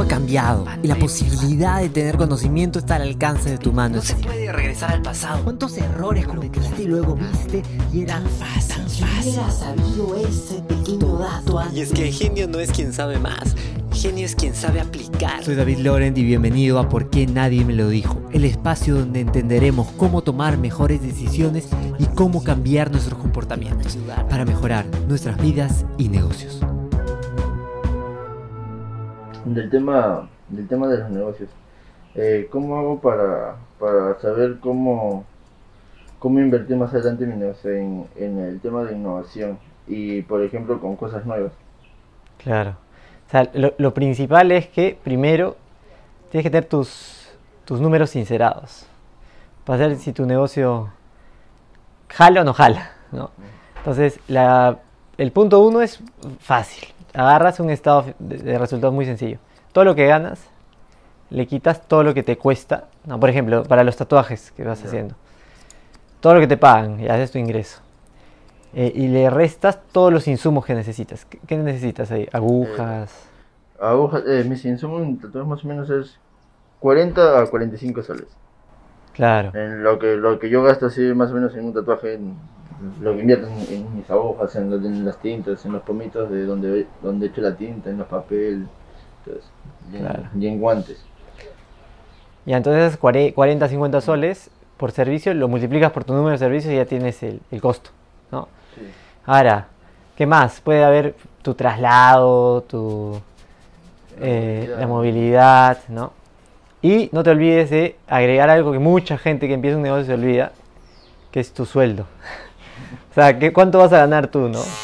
mundo ha cambiado y la posibilidad de tener conocimiento está al alcance de tu mano. No se puede regresar al pasado. ¿Cuántos errores cometiste y luego viste y era fácil? Si hubiera sabido ese pequeño dato Y es que genio no es quien sabe más, genio es quien sabe aplicar. Soy David Laurent y bienvenido a Por qué nadie me lo dijo, el espacio donde entenderemos cómo tomar mejores decisiones y cómo cambiar nuestros comportamientos para mejorar nuestras vidas y negocios. Del tema, del tema de los negocios, eh, ¿cómo hago para, para saber cómo, cómo invertir más adelante mi negocio en, en el tema de innovación y, por ejemplo, con cosas nuevas? Claro. O sea, lo, lo principal es que primero tienes que tener tus, tus números sincerados. Para saber si tu negocio jala o no jala. ¿no? Entonces, la, el punto uno es fácil. Agarras un estado de, resultados muy sencillo. Todo lo que ganas, le quitas todo lo que te cuesta. No, por ejemplo, para los tatuajes que vas haciendo. Todo lo que te pagan y haces tu ingreso. Eh, y le restas todos los insumos que necesitas. ¿Qué, qué necesitas ahí? Agujas. Agujas, eh, mis insumos en tatuajes más o menos es 40 a 45 soles. Claro. En lo que, lo que yo gasto así más o menos en un tatuaje, en lo que invierto en, en mis agujas, en, en las tintas, en los pomitos de donde, donde echo la tinta, en los papeles, entonces, y, Claro. y en guantes. Y entonces 40, 50 soles por servicio, lo multiplicas por tu número de servicios y ya tienes el, el costo. ¿no? Sí. Ahora, ¿qué más? Puede haber tu traslado, tu eh, movilidad. la movilidad, ¿no? Y no te olvides de agregar algo que mucha gente que empieza un negocio se olvida, que es tu sueldo. O sea, ¿qué, ¿cuánto vas a ganar tú, no?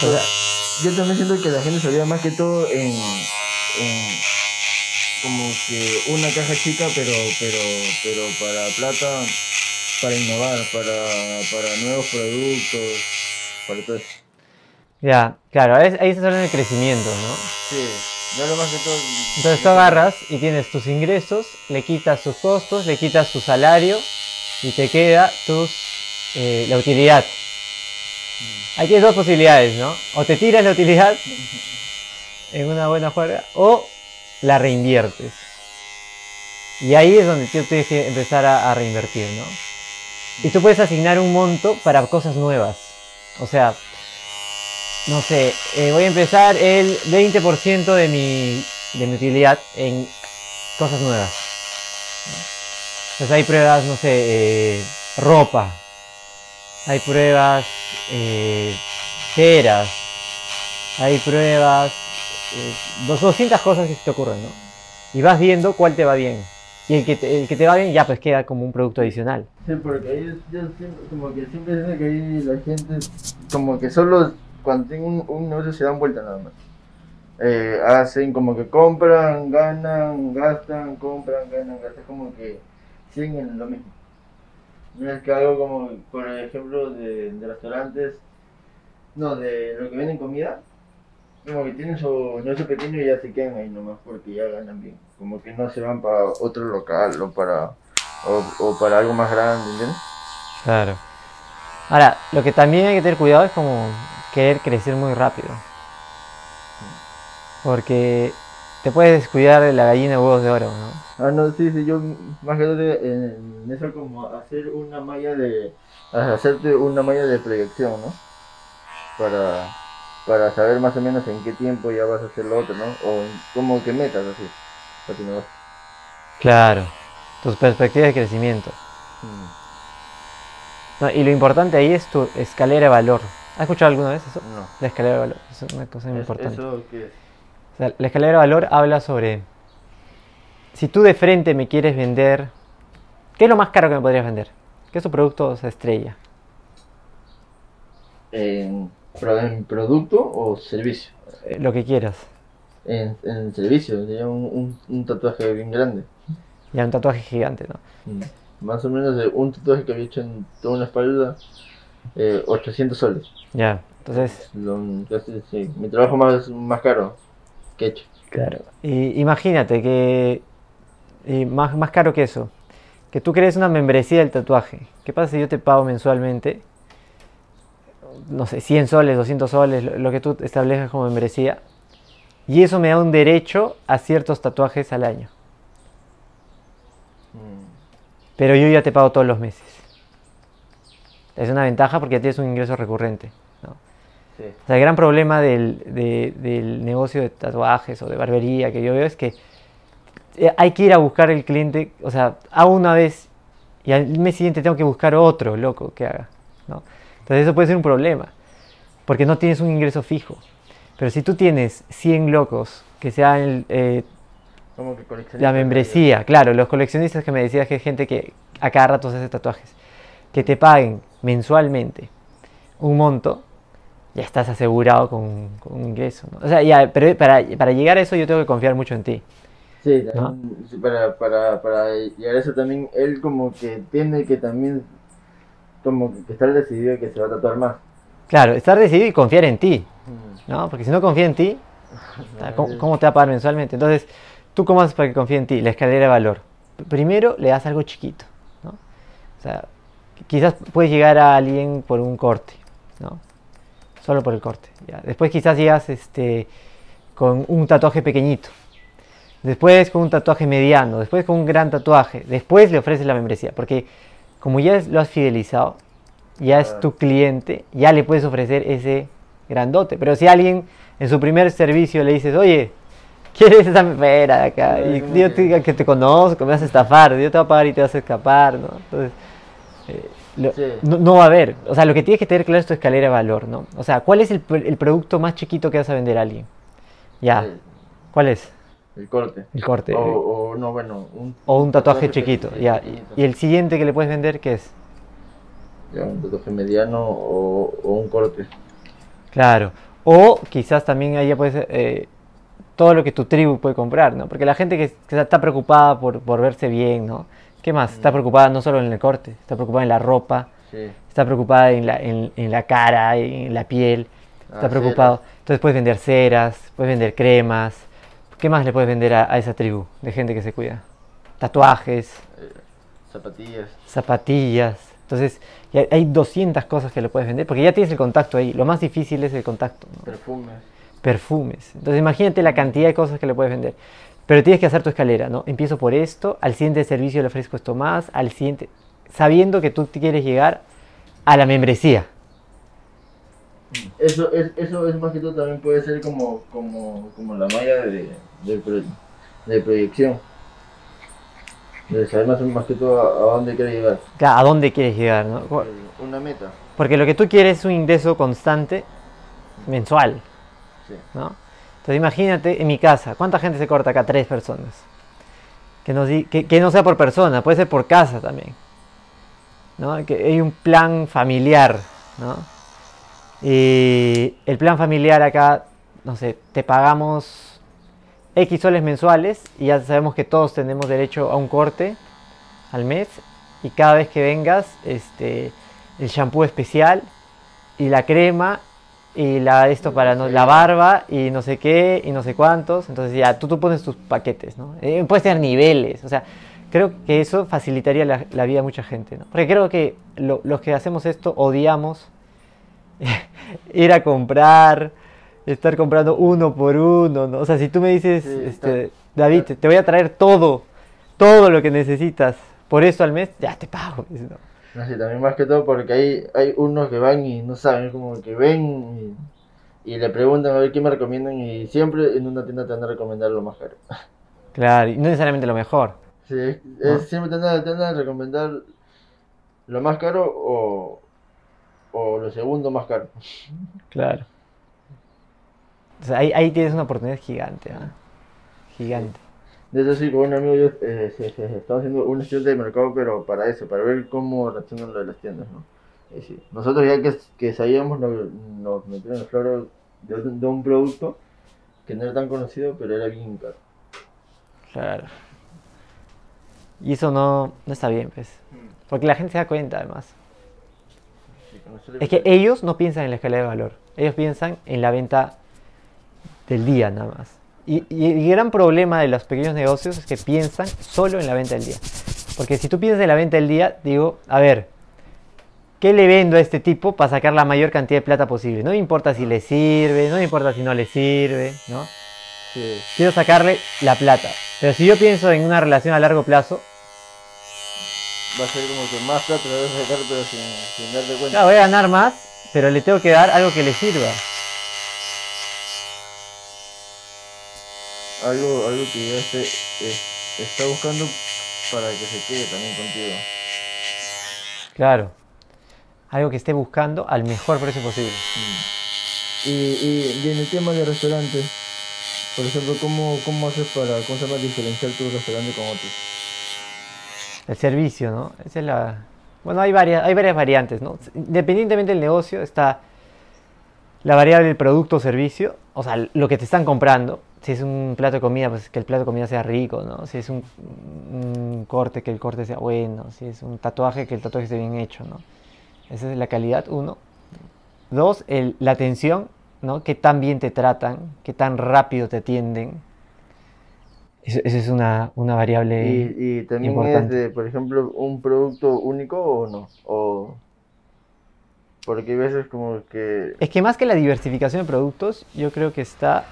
O sea, Yo también siento que la gente se olvida más que todo en, en como que una caja chica, pero, pero, pero para plata, para innovar, para, para nuevos productos, para todo eso. ya, claro, ahí, se habla del crecimiento, ¿no? Sí, yo lo más que todo. Entonces tú agarras y tienes tus ingresos, le quitas tus costos, le quitas tu salario y te queda tus, eh, la utilidad. Ahí tienes dos posibilidades, ¿no? O te tiras la utilidad en una buena juega o la reinviertes. Y ahí es donde tú tienes que empezar a, reinvertir, ¿no? Y tú puedes asignar un monto para cosas nuevas. O sea, no sé, eh, voy a empezar el 20% de mi, de mi utilidad en cosas nuevas. Entonces hay pruebas, no sé, eh, ropa. Hay pruebas eh, ceras. Hay pruebas, eh, dos- 200 cosas que se te ocurren, ¿no? Y vas viendo cuál te va bien. Y el que te, el que te va bien ya pues queda como un producto adicional. Sí, porque ahí yo siempre, como que siempre dicen que ahí la gente, como que solo cuando tienen un, un negocio se dan vuelta nada más. Eh, hacen como que compran, ganan, gastan, compran, ganan, gastan, como que siguen en lo mismo. Es que algo como, por ejemplo, de, de restaurantes, no, de lo que venden comida, como que tienen su negocio pequeño y ya se quedan ahí nomás porque ya ganan bien. Como que no se van para otro local o para o, o para algo más grande, ¿entiendes? Claro. Ahora, lo que también hay que tener cuidado es como querer crecer muy rápido. Porque te puedes descuidar de la gallina de huevos de oro, ¿no? Ah, no, sí, sí, yo más que todo en en eso como hacer una malla de, hacerte una malla de proyección, ¿no? Para, para saber más o menos en qué tiempo ya vas a hacer lo otro, ¿no? O en- como que metas así, para tu negocio. Claro. Tus perspectivas de crecimiento. Mm, No, y lo importante ahí es tu escalera de valor. ¿Has escuchado alguna vez eso? No. La escalera de valor. Es una cosa muy Es- importante. ¿Eso qué es? O sea, la escalera de valor habla sobre si tú de frente me quieres vender, ¿qué es lo más caro que me podrías vender? ¿Qué es tu producto o sea, estrella? ¿En, pro- en producto o servicio? Eh, lo que quieras. En, en servicio, sería un, un, un tatuaje bien grande. Ya un tatuaje gigante, ¿no? Mm, Más o menos de un tatuaje que había hecho en toda una espalda, eh, 800 soles. Ya. Entonces, Lo- casi, sí, mi trabajo más, más caro Claro. Y imagínate que y más, más caro que eso, que tú crees una membresía del tatuaje. ¿Qué pasa si yo te pago mensualmente? No sé, 100 soles, 200 soles, lo, lo que tú establejas como membresía. Y eso me da un derecho a ciertos tatuajes al año. Pero yo ya te pago todos los meses. Es una ventaja porque ya tienes un ingreso recurrente. Sí. O sea, el gran problema del, de- del negocio de tatuajes o de barbería que yo veo es que eh, hay que ir a buscar el cliente, o sea, hago una vez y al mes siguiente tengo que buscar otro loco que haga. ¿no? Entonces eso puede ser un problema, porque no tienes un ingreso fijo. Pero si tú tienes 100 locos que sean eh, Como que la membresía, claro, los coleccionistas que me decías que hay gente que a cada rato se hace tatuajes, que te paguen mensualmente un monto, ya estás asegurado con, con un ingreso. ¿no? O sea, ya, pero para, para llegar a eso yo tengo que confiar mucho en ti. Sí, también, para, para, para llegar a eso también, él como que tiene que también, como que estar decidido que se va a tatuar más. Claro, estar decidido y confiar en ti, ¿no? Porque si no confía en ti, ¿cómo, cómo te va a pagar mensualmente? Entonces, ¿tú cómo haces para que confíe en ti? La escalera de valor. Primero le das algo chiquito, ¿no? O sea, quizás puedes llegar a alguien por un corte, ¿no? Solo por el corte. ya. Después quizás llegas este, con un tatuaje pequeñito. Después con un tatuaje mediano. Después con un gran tatuaje. Después le ofreces la membresía. Porque como ya es- lo has fidelizado, ya es tu cliente, ya le puedes ofrecer ese grandote. Pero si alguien en su primer servicio le dices, oye, ¿quieres esa membresía de acá? Y yo te diga que te conozco, me vas a estafar, yo te voy a pagar y te vas a escapar, ¿no? Entonces, eh, lo- Sí. no, no va a haber. O sea, lo que tienes que tener claro es tu escalera de valor, ¿no? O sea, ¿cuál es el, el producto más chiquito que vas a vender a alguien? Ya, ¿cuál es? el corte. El corte. O, o no, bueno, un, O un tatuaje tatuaje chiquito, pequeño, ya. Y el siguiente que le puedes vender, ¿qué es? ya, un tatuaje mediano o, o un corte. Claro. O quizás también ahí ya puedes... eh, todo lo que tu tribu puede comprar, ¿no? Porque la gente que, que está preocupada por, por verse bien, ¿no? ¿Qué más? Está preocupada no solo en el corte, está preocupada en la ropa, Sí. está preocupada en la, en, en la cara, en la piel, está Ah, preocupado. Entonces puedes vender ceras, puedes vender cremas. ¿Qué más le puedes vender a, a esa tribu de gente que se cuida? Tatuajes, Eh, zapatillas. zapatillas. Entonces hay 200 cosas que le puedes vender porque ya tienes el contacto ahí. Lo más difícil es el contacto. ¿no? Perfumes. Perfumes. Entonces imagínate la cantidad de cosas que le puedes vender. Pero tienes que hacer tu escalera, ¿no? Empiezo por esto, al siguiente servicio le ofrezco esto más, al siguiente, sabiendo que tú te quieres llegar a la membresía. Eso es, eso es más que todo también puede ser como, como, como la malla de, de, pro- de proyección. De saber más, más que todo a, a dónde quiere llegar. Claro, ¿A dónde quieres llegar, no? Eh, Una meta. Porque lo que tú quieres es un ingreso constante mensual, Sí. ¿no? Entonces imagínate en mi casa, ¿cuánta gente se corta acá? Tres personas. Que, di- que, que no sea por persona, puede ser por casa también. ¿no? Que hay un plan familiar, ¿no? Y el plan familiar acá, no sé, te pagamos X soles mensuales y ya sabemos que todos tenemos derecho a un corte al mes y cada vez que vengas, este, el shampoo especial y la crema y la esto para no- la barba y no sé qué y no sé cuántos. Entonces ya tú, tú pones tus paquetes, ¿no? Eh, puedes tener niveles, o sea, creo que eso facilitaría la, la vida a mucha gente, ¿no? Porque creo que lo- los que hacemos esto odiamos ir a comprar, estar comprando uno por uno, ¿no? O sea, si tú me dices, Sí, este, David, te- voy a traer todo, todo lo que necesitas, por eso al mes, ya te pago. ¿no? Sé, también más que todo porque hay, hay unos que van y no saben, como que ven y, y le preguntan a ver qué me recomiendan y siempre en una tienda te van a recomendar lo más caro. Claro, y no necesariamente lo mejor. Sí, es, ¿No? es- siempre te van, a, te van a recomendar lo más caro o, o lo segundo más caro. Claro. O sea, ahí, ahí tienes una oportunidad gigante, ¿ah? Gigante. De eso sí, con un amigo yo eh, se, se- se estaba haciendo un estudio de mercado, pero para eso, para ver cómo reaccionan lo de las tiendas, ¿no? Y sí, nosotros ya que, que sabíamos, nos, nos metieron el floro de, un- de un producto que no era tan conocido, pero era bien caro. Claro. Y eso no, no está bien, pues. Porque la gente se da cuenta, además. Sí, Es que ellos no piensan en la escala de valor. Ellos piensan en la venta del día, nada más. Y, y el gran problema de los pequeños negocios es que piensan solo en la venta del día. Porque si tú piensas en la venta del día, digo, a ver, ¿qué le vendo a este tipo para sacar la mayor cantidad de plata posible? No me importa si le sirve, no me importa si no le sirve, ¿no? Sí. Quiero sacarle la plata. Pero si yo pienso en una relación a largo plazo, Va a ser como que más plata le vas a sacar, pero sin, sin darte cuenta. claro, voy a ganar más, pero le tengo que dar algo que le sirva. Algo, algo que ya esté, eh, está buscando para que se quede también contigo. Claro. Algo que esté buscando al mejor precio posible. Y, y, y en el tema de restaurantes, por ejemplo, ¿cómo, cómo haces para cómo se diferenciar tu restaurante con otros? El servicio, ¿no? Esa es la... Bueno, hay varias, hay varias variantes, ¿no? Independientemente del negocio, está la variable del producto o servicio, o sea, lo que te están comprando. Si es un plato de comida, pues que el plato de comida sea rico, ¿no? Si es un, un corte, que el corte sea bueno. Si es un tatuaje, que el tatuaje esté bien hecho, ¿no? Esa es la calidad, uno. Dos, el- la atención, ¿no? Qué tan bien te tratan, qué tan rápido te atienden. Esa es una, una variable Y, y también importante. es de, por ejemplo, un producto único o no. O porque hay veces como que Es que más que la diversificación de productos, yo creo que está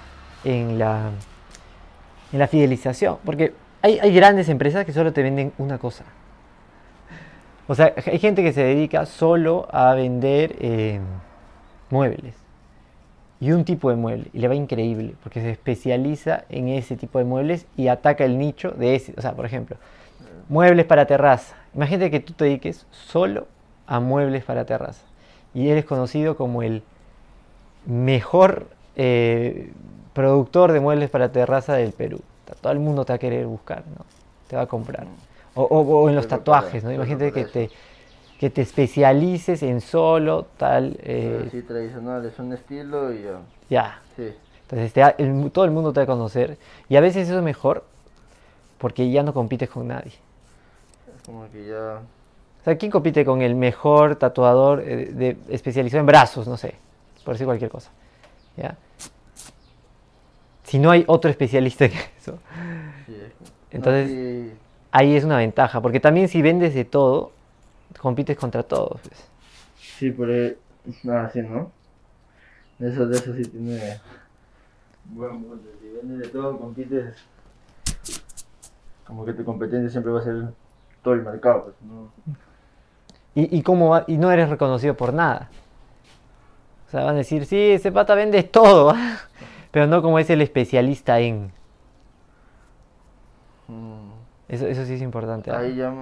en la, en la fidelización. Porque hay, hay grandes empresas que solo te venden una cosa. O sea, hay gente que se dedica solo a vender eh, muebles. Y un tipo de mueble. Y le va increíble. Porque se especializa en ese tipo de muebles y ataca el nicho de ese. O sea, por ejemplo, muebles para terraza. Imagínate que tú te dediques solo a muebles para terraza. Y eres conocido como el mejor eh, productor de muebles para terraza del Perú. Todo el mundo te va a querer buscar, ¿no? Te va a comprar. O, o- o en los tatuajes, ¿no? Imagínate que te, que te especialices en solo tal... eh, así tradicional es un estilo y ya. ya. Sí. Entonces te el todo el mundo te va a conocer. Y a veces eso es mejor porque ya no compites con nadie. Es como que ya. O sea, ¿quién compite con el mejor tatuador eh, de, especializado en brazos? No sé, por decir cualquier cosa. ¿Ya? Si no hay otro especialista en eso, Entonces- ahí es una ventaja. Porque también si vendes de todo, compites contra todos. pues. sí, pero. Ah, sí, ¿no? De eso, de eso sí tiene. Buen punto. Si vendes de todo, compites. Como que tu competencia siempre va a ser todo el mercado, pues, ¿no? Y, y, cómo va- y no eres reconocido por nada. O sea, van a decir, sí, ese pata vende todo. Pero no como es el especialista en. Mm. Eso, eso sí es importante. ¿ah? Ahí ya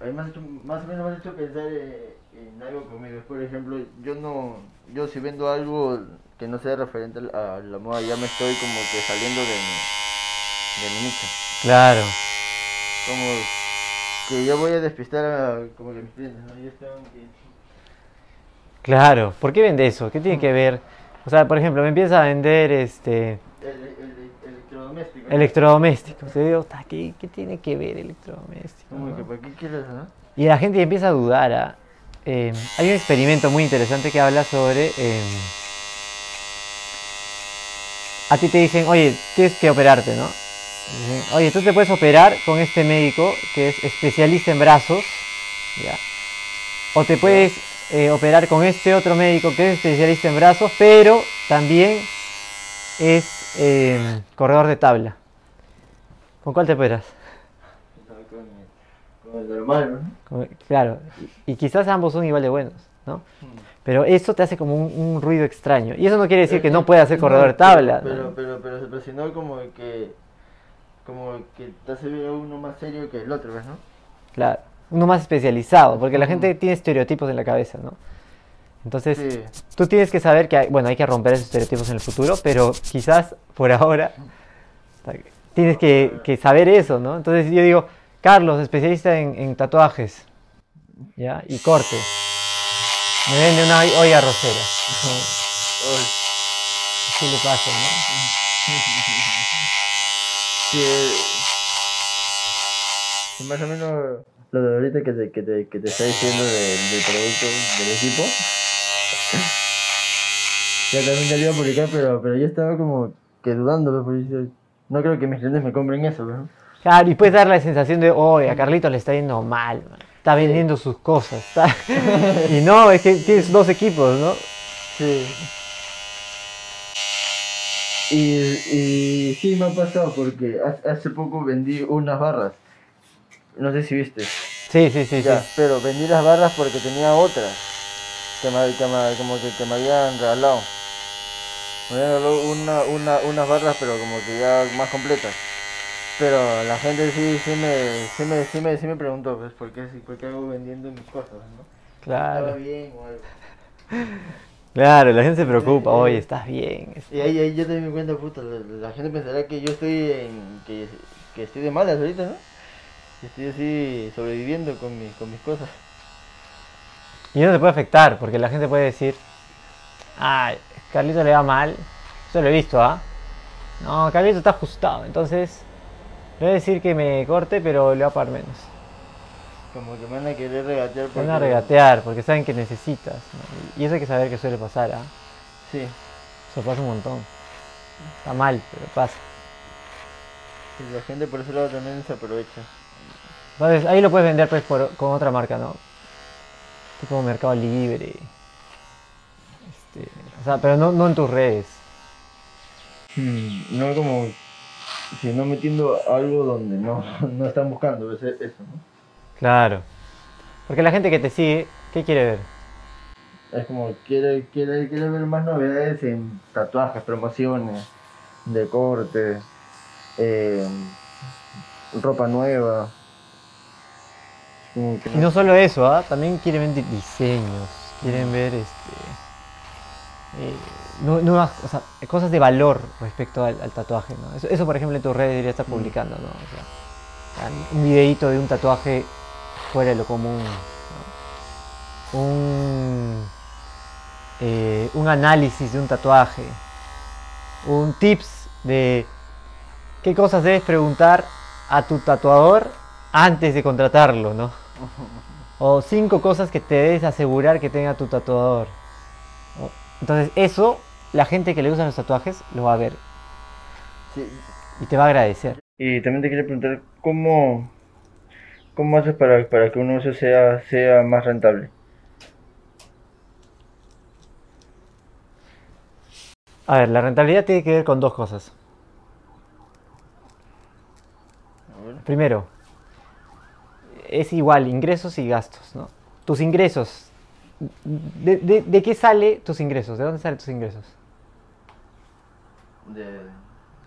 ahí me has hecho, más o menos me has hecho pensar eh, en algo conmigo. Por ejemplo, yo no, yo si vendo algo que no sea referente a la moda, ya me estoy como que saliendo de mi, de mi nicho. Claro. Como que ya voy a despistar a como que mis clientes, ¿no? Que... Claro. ¿Por qué vende eso? ¿Qué tiene que ver? O sea, por ejemplo, me empieza a vender este El, el, el electrodoméstico. digo, "Ta, ¿qué, qué tiene que ver electrodoméstico? Como que, no?". ¿para qué quieres, no? Y la gente empieza a dudar. ¿ah? Eh, hay un experimento muy interesante que habla sobre... eh, a ti te dicen, oye, tienes que operarte, ¿no? Dicen, Oye, tú te puedes operar con este médico que es especialista en brazos, ¿ya? O te puedes eh, operar con este otro médico que es especialista en brazos, pero también es eh, corredor de tabla. ¿Con cuál te operas? Con el, con el normal, ¿no? Claro, y, y quizás ambos son igual de buenos, ¿no? Pero eso te hace como un, un ruido extraño. Y eso no quiere decir que no puedas ser corredor de tabla. Pero, ¿no? pero, pero, pero, si no, como que. Como que te hace ver uno más serio que el otro, ¿ves, no? Claro, uno más especializado, porque la gente tiene estereotipos en la cabeza, ¿no? Entonces, Sí. tú tienes que saber que, hay, bueno, hay que romper esos estereotipos en el futuro, pero quizás por ahora tienes que, que saber eso, ¿no? Entonces yo digo, Carlos, especialista en, en tatuajes, ¿ya? Y corte. Me vende una olla rosera. ¿Qué le pasa, no? sí, eh, sí, más o menos lo de ahorita que te, que te, que te está diciendo del, del producto, del equipo. Ya también ya lo iba a publicar, pero, pero yo estaba como que dudando, porque no creo que mis clientes me compren eso, ¿ves? Claro, y puedes dar la sensación de, oye, a Carlitos le está yendo mal, man. está vendiendo sus cosas. está-". y no, es que tienes dos equipos, ¿no? Sí. Y, y sí me ha pasado porque hace poco vendí unas barras. No sé si viste. Sí, sí, sí, Ya, sí. pero vendí las barras porque tenía otras que me, que me- como que, que me habían regalado. Me habían regalado una, una, unas barras pero como que ya más completas. Pero la gente sí, sí me, sí me, sí me, sí me preguntó, pues, ¿por qué, por qué hago vendiendo mis cosas, no? ¿Estaba Claro, bien o algo? claro, la gente se preocupa, oye, estás bien. Y ahí, ahí yo te di cuenta, puta, la, la gente pensará que yo estoy en, que, que estoy de malas ahorita, ¿no? Que estoy así sobreviviendo con, mis con mis cosas. Y no te puede afectar, porque la gente puede decir, ay, Carlito le va mal. Eso lo he visto, ¿ah? No, Carlito está ajustado, entonces le voy a decir que me corte, pero le va a pagar menos. Como que me van a querer regatear Te van a porque- regatear, porque saben que necesitas. ¿no? Y eso hay que saber que suele pasar, ¿ah? Sí, Eso pasa un montón. Está mal, pero pasa. y la gente por ese lado también se aprovecha. Entonces, ahí lo puedes vender pues, por- con otra marca, ¿no? Tipo Mercado Libre. Este, o sea, pero no, no en tus redes. Hmm, No como, si no metiendo algo donde no, no están buscando, eso, ¿no? Claro. Porque la gente que te sigue, ¿qué quiere ver? Es como, quiere, quiere, quiere ver más novedades en tatuajes, promociones, de corte, eh, ropa nueva. Como que Y no solo eso, ¿ah? también quieren ver di- diseños, quieren ver este, eh, nu- nuevas, o sea, cosas de valor respecto al, al tatuaje. ¿no? Eso, eso, por ejemplo, en tus redes debería estar publicando. ¿no? O sea, un videito de un tatuaje fuera de lo común. ¿no? Un, eh, un análisis de un tatuaje. Un tips de qué cosas debes preguntar a tu tatuador antes de contratarlo, ¿no? O cinco cosas que te debes asegurar que tenga tu tatuador. Entonces eso, la gente que le usa los tatuajes lo va a ver Sí. y te va a agradecer. Y también te quería preguntar, ¿cómo, cómo haces para, para que un negocio sea, sea más rentable? A ver, la rentabilidad tiene que ver con dos cosas. Primero, es igual ingresos y gastos, ¿no? Tus ingresos. ¿De, de- de qué sale tus ingresos? ¿De dónde salen tus ingresos? De,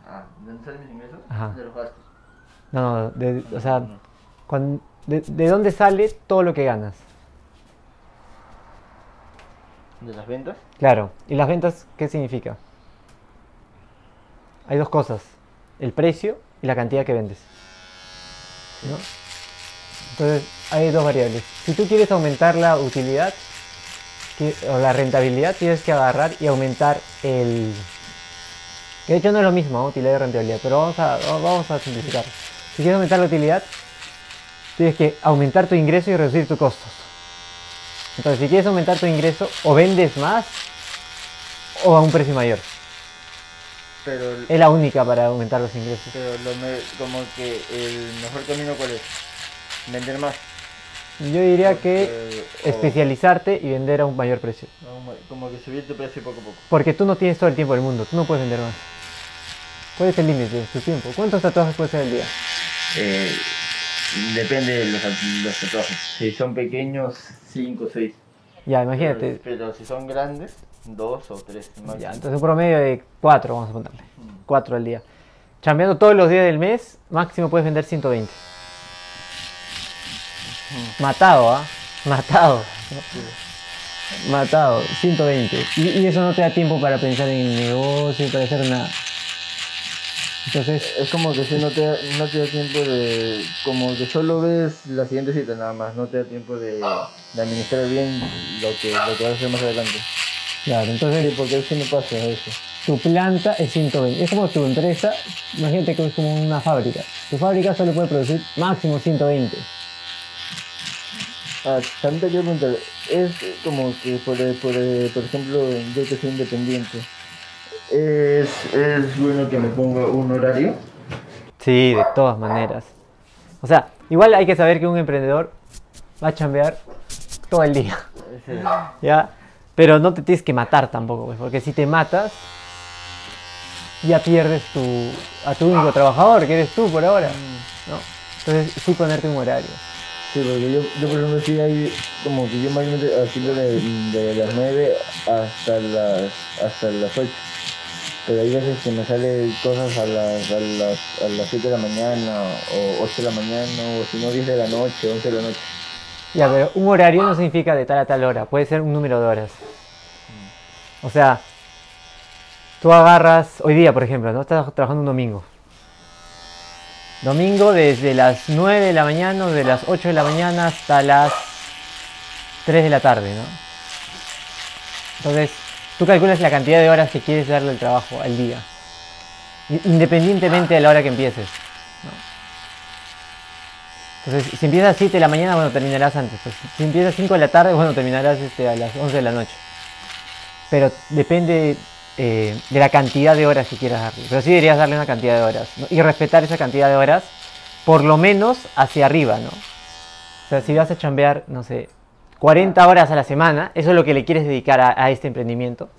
ah, ¿De dónde salen mis ingresos? Ajá. De los gastos. No, no, de- o sea, No. cuan- de, de dónde sale todo lo que ganas? ¿De las ventas? Claro, ¿y las ventas qué significa? Hay dos cosas, el precio y la cantidad que vendes. ¿no? Entonces, hay dos variables. Si tú quieres aumentar la utilidad que- o la rentabilidad, tienes que agarrar y aumentar el... Que de hecho no es lo mismo, ¿no? utilidad y rentabilidad, pero vamos a, vamos a simplificar. Si quieres aumentar la utilidad, tienes que aumentar tu ingreso y reducir tus costos. Entonces, si quieres aumentar tu ingreso, o vendes más o a un precio mayor. Pero, el- Es la única para aumentar los ingresos. pero lo me- como que el mejor camino cuál es? Vender más. Yo diría que o- especializarte y vender a un mayor precio. Como, que subir tu precio poco a poco. Porque tú no tienes todo el tiempo del mundo, tú no puedes vender más. ¿Cuál es el límite? Tu tiempo. ¿Cuántos tatuajes puedes hacer al día? Eh, depende de los, los tatuajes. Si son pequeños, 5 o 6. Ya, imagínate. Pero, pero si son grandes, 2 o 3. Ya, entonces un promedio de 4, vamos a ponerle. 4 al día. Chambeando todos los días del mes, máximo puedes vender 120. Matado, ¿ah? Matado. Matado, 120. Y, y eso no te da tiempo para pensar en el negocio, para hacer nada. Entonces, Es como que si no te, no te da tiempo de... Como que solo ves la siguiente cita nada más. No te da tiempo de, de administrar bien lo que, lo que vas a hacer más adelante. claro, entonces Sí, porque eso me pasa eso. tu planta es 120. Es como tu empresa, imagínate que es como una fábrica. Tu fábrica solo puede producir máximo 120. También te quiero preguntar, es como que por, por, por ejemplo, yo que soy independiente, ¿es, es bueno que me ponga un horario? Sí, de todas maneras. O sea, igual hay que saber que un emprendedor va a chambear todo el día, ¿ya? Pero no te tienes que matar tampoco, pues, porque si te matas, ya pierdes tu, a tu único trabajador, que eres tú por ahora. ¿no? Entonces, sí ponerte un horario. Sí, porque yo, yo por ejemplo sí hay como que yo mayormente haciendo de, de las 9 hasta las hasta las 8. Pero hay veces que me salen cosas a las, a las, a las 7 de la mañana, o 8 de la mañana, o si no 10 de la noche, 11 de la noche. Ya, pero un horario no significa de tal a tal hora, puede ser un número de horas. O sea, tú agarras, hoy día por ejemplo, ¿no? Estás trabajando un domingo. Domingo desde las 9 de la mañana, o de las 8 de la mañana hasta las 3 de la tarde, ¿no? Entonces, tú calculas la cantidad de horas que quieres darle al trabajo al día. Independientemente de la hora que empieces. Entonces, si empiezas a 7 de la mañana, bueno, terminarás antes. Pues, si empiezas a 5 de la tarde, bueno, terminarás este, a las 11 de la noche. Pero depende eh, de la cantidad de horas que quieras darle. Pero sí deberías darle una cantidad de horas. ¿no? Y respetar esa cantidad de horas, por lo menos hacia arriba, ¿no? O sea, si vas a chambear, no sé, 40 horas a la semana, eso es lo que le quieres dedicar a, a este emprendimiento,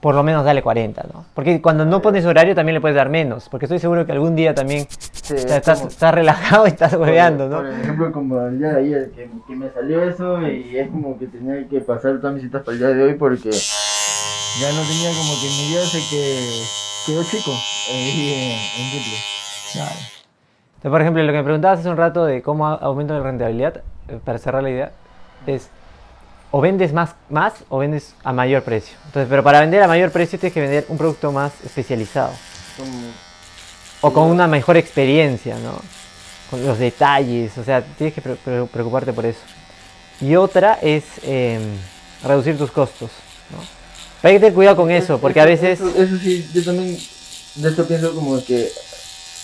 por lo menos dale 40, ¿no? Porque cuando no pones horario también le puedes dar menos, porque estoy seguro que algún día también Sí, estás, es estás- como- estás relajado y estás hueveando, Por ¿no? ejemplo, como el día de ayer, que, que me salió eso y es como que tenía que pasar todas mis citas para el día de hoy porque ya no tenía como que mi día se que quedó chico eh, en, en triple. Entonces, por ejemplo, lo que me preguntabas hace un rato de cómo a- aumento la rentabilidad, eh, para cerrar la idea, es o vendes más, más o vendes a mayor precio. Entonces, pero para vender a mayor precio tienes que vender un producto más especializado Como, o con una mejor experiencia, ¿no? Con los detalles, o sea, tienes que pre- pre- preocuparte por eso. Y otra es em, reducir tus costos, ¿no? Hay que tener cuidado con eso, porque a veces... Eso, eso sí, yo también de esto pienso como que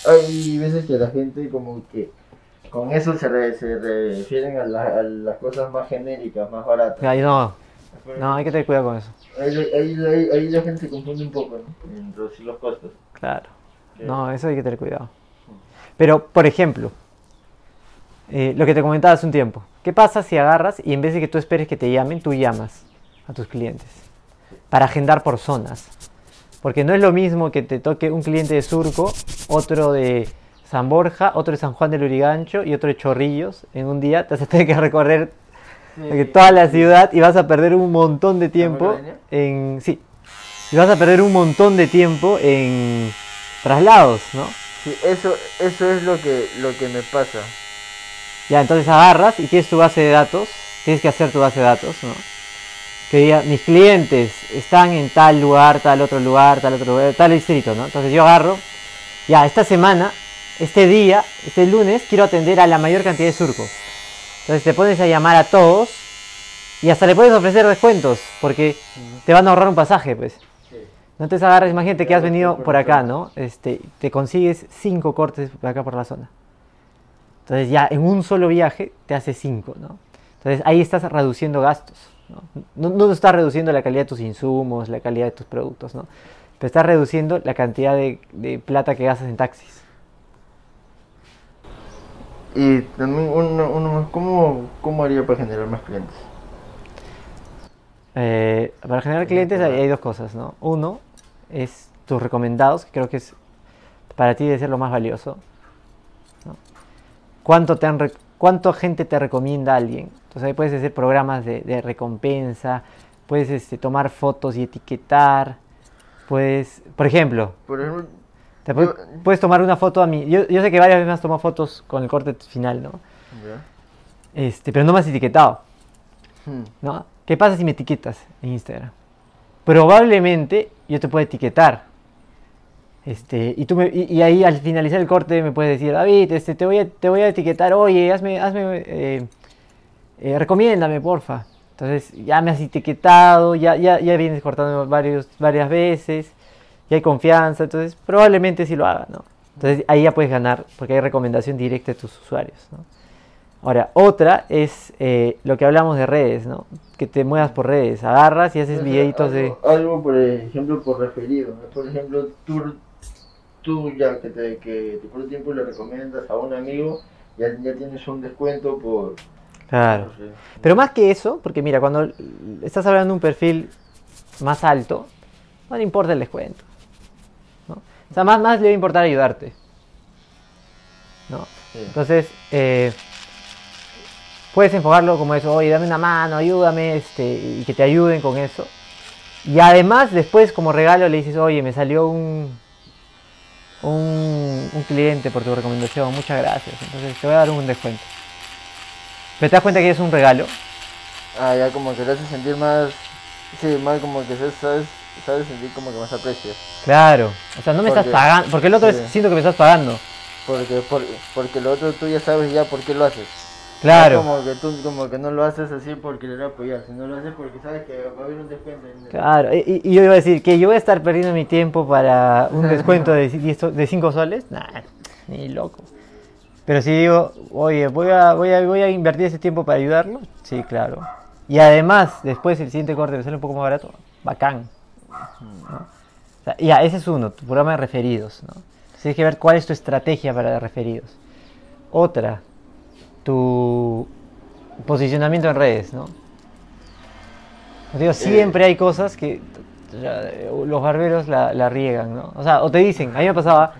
hay veces que la gente como que con eso se, re- se refieren a, la- a las cosas más genéricas, más baratas. Ay, no, no, hay que tener cuidado con eso. Ahí, ahí, ahí- ahí la gente se confunde un poco, ¿no? En reducir los costos. Claro. No, eso hay que tener cuidado. Pero, por ejemplo, eh, lo que te comentaba hace un tiempo. ¿Qué pasa si agarras y en vez de que tú esperes que te llamen, tú llamas a tus clientes? Para agendar por zonas. Porque no es lo mismo que te toque un cliente de Surco, otro de San Borja, otro de San Juan del Urigancho y otro de Chorrillos. En un día te vas a tener que recorrer eh, toda la ciudad y vas a perder un montón de tiempo en... Sí. Y vas a perder un montón de tiempo en traslados, ¿no? Sí, eso, eso es lo que, lo que me pasa. Ya, entonces agarras y tienes tu base de datos, tienes que hacer tu base de datos, ¿no? Que diga, mis clientes están en tal lugar, tal otro lugar, tal otro lugar, tal distrito, ¿no? Entonces yo agarro, ya, esta semana, este día, este lunes, quiero atender a la mayor cantidad de surco. Entonces te pones a llamar a todos y hasta le puedes ofrecer descuentos, porque te van a ahorrar un pasaje, pues. No te agarras, imagínate que has venido por acá, ¿no? Este, te consigues cinco cortes por acá por la zona. Entonces ya en un solo viaje te hace 5, ¿no? Entonces ahí estás reduciendo gastos, ¿no? No, no estás reduciendo la calidad de tus insumos, la calidad de tus productos, ¿no? Pero estás reduciendo la cantidad de, de plata que gastas en taxis. Y también uno, uno más, ¿cómo, ¿cómo haría para generar más clientes? Eh, para generar clientes hay, hay dos cosas, ¿no? Uno es tus recomendados, que creo que es para ti debe ser lo más valioso. ¿no? ¿Cuánto, te han ¿Cuánto gente te recomienda a alguien? Entonces ahí puedes hacer programas de, de recompensa, puedes este, tomar fotos y etiquetar, puedes, por ejemplo, Por ejemplo, te puedes, Yo- puedes tomar una foto a mí. Yo, yo sé que varias veces me has tomado fotos con el corte final, ¿no? Este, pero no me has etiquetado. Hmm. ¿no? ¿Qué pasa si me etiquetas en Instagram? Probablemente yo te puedo etiquetar. Este, y, tú me- y, y ahí al finalizar el corte me puedes decir, David, este, te, voy a, te voy a etiquetar, oye, hazme, hazme eh, eh, recomiéndame, porfa. Entonces ya me has etiquetado, ya, ya, ya vienes cortando varios, varias veces, ya hay confianza, entonces probablemente sí lo haga, ¿no? Entonces ahí ya puedes ganar, porque hay recomendación directa de tus usuarios, ¿no? Ahora, otra es eh, lo que hablamos de redes, ¿no? Que te muevas por redes, agarras y haces videitos de... algo, por ejemplo, por referido. ¿no? Por ejemplo, tú, tú ya que te, que te por tiempo le recomiendas a un amigo, ya, ya tienes un descuento por... Claro. Pero más que eso, porque mira, cuando estás hablando de un perfil más alto, no le importa el descuento. ¿no? O sea, más, más le va a importar ayudarte. ¿No? Sí. Entonces, eh, puedes enfocarlo como eso, oye, dame una mano, ayúdame, este, y que te ayuden con eso. Y además, después, como regalo, le dices, oye, me salió un, un, un cliente por tu recomendación, muchas gracias. Entonces, te voy a dar un descuento. Pero te das cuenta que es un regalo. Ah, ya como que te hace sentir más. Sí, más como que sabes, sabes, sentir como que más aprecio. Claro. O sea, no me estás Porque- pagando, porque el otro sí. es, siento que me estás pagando. Porque, por, porque lo otro tú ya sabes ya por qué lo haces. Claro. No como que tú como que no lo haces así por querer apoyar, sino lo haces porque sabes que va a haber un descuento. en- Claro, y, y yo iba a decir que yo voy a estar perdiendo mi tiempo para un descuento de 5 soles, nah, ni loco. Pero si digo, oye, voy a, voy, a, voy a invertir ese tiempo para ayudarlo, sí, claro. Y además, después el siguiente corte me sale un poco más barato, bacán. ¿no? O sea, ya, ese es uno, tu programa de referidos. ¿no? Tienes que ver cuál es tu estrategia para referidos. Otra, tu posicionamiento en redes, ¿no? Como digo, siempre hay cosas que los barberos la, la riegan, ¿no? O sea, o te dicen, a mí me pasaba,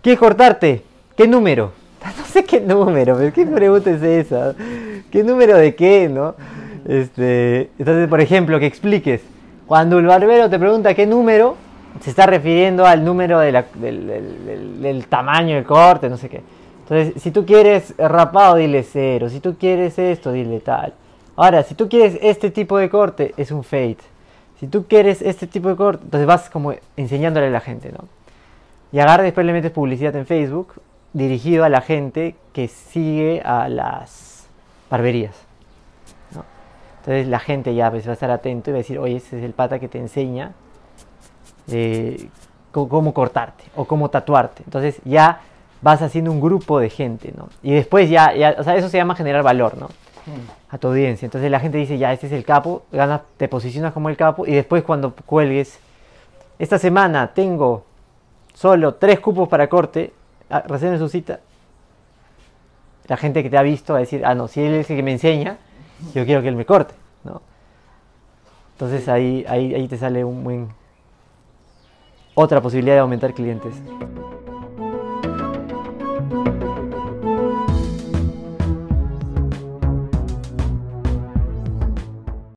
¿quieres cortarte? ¿Qué número? No sé qué número, pero ¿qué pregunta es esa? ¿Qué número de qué, no? Este, entonces, por ejemplo, que expliques. Cuando el barbero te pregunta qué número, se está refiriendo al número de la- del, del- tamaño del corte, no sé qué. Entonces, si tú quieres rapado, dile cero. Si tú quieres esto, dile tal. Ahora, si tú quieres este tipo de corte, es un fade. Si tú quieres este tipo de corte, entonces vas como enseñándole a la gente, ¿no? Y agarra después le metes publicidad en Facebook dirigido a la gente que sigue a las barberías. ¿no? Entonces la gente ya pues, va a estar atento y va a decir, oye, ese es el pata que te enseña eh, cómo cortarte o cómo tatuarte. Entonces ya vas haciendo un grupo de gente, ¿no? Y después ya, ya o sea, eso se llama generar valor, ¿no? A tu audiencia. Entonces la gente dice, ya, este es el capo, ganas, te posicionas como el capo y después cuando cuelgues, esta semana tengo solo tres cupos para corte, reserven su cita. La gente que te ha visto va a decir, ah, no, si él es el que me enseña, yo quiero que él me corte, ¿no? Entonces ahí, ahí, ahí te sale un buen... Otra posibilidad de aumentar clientes.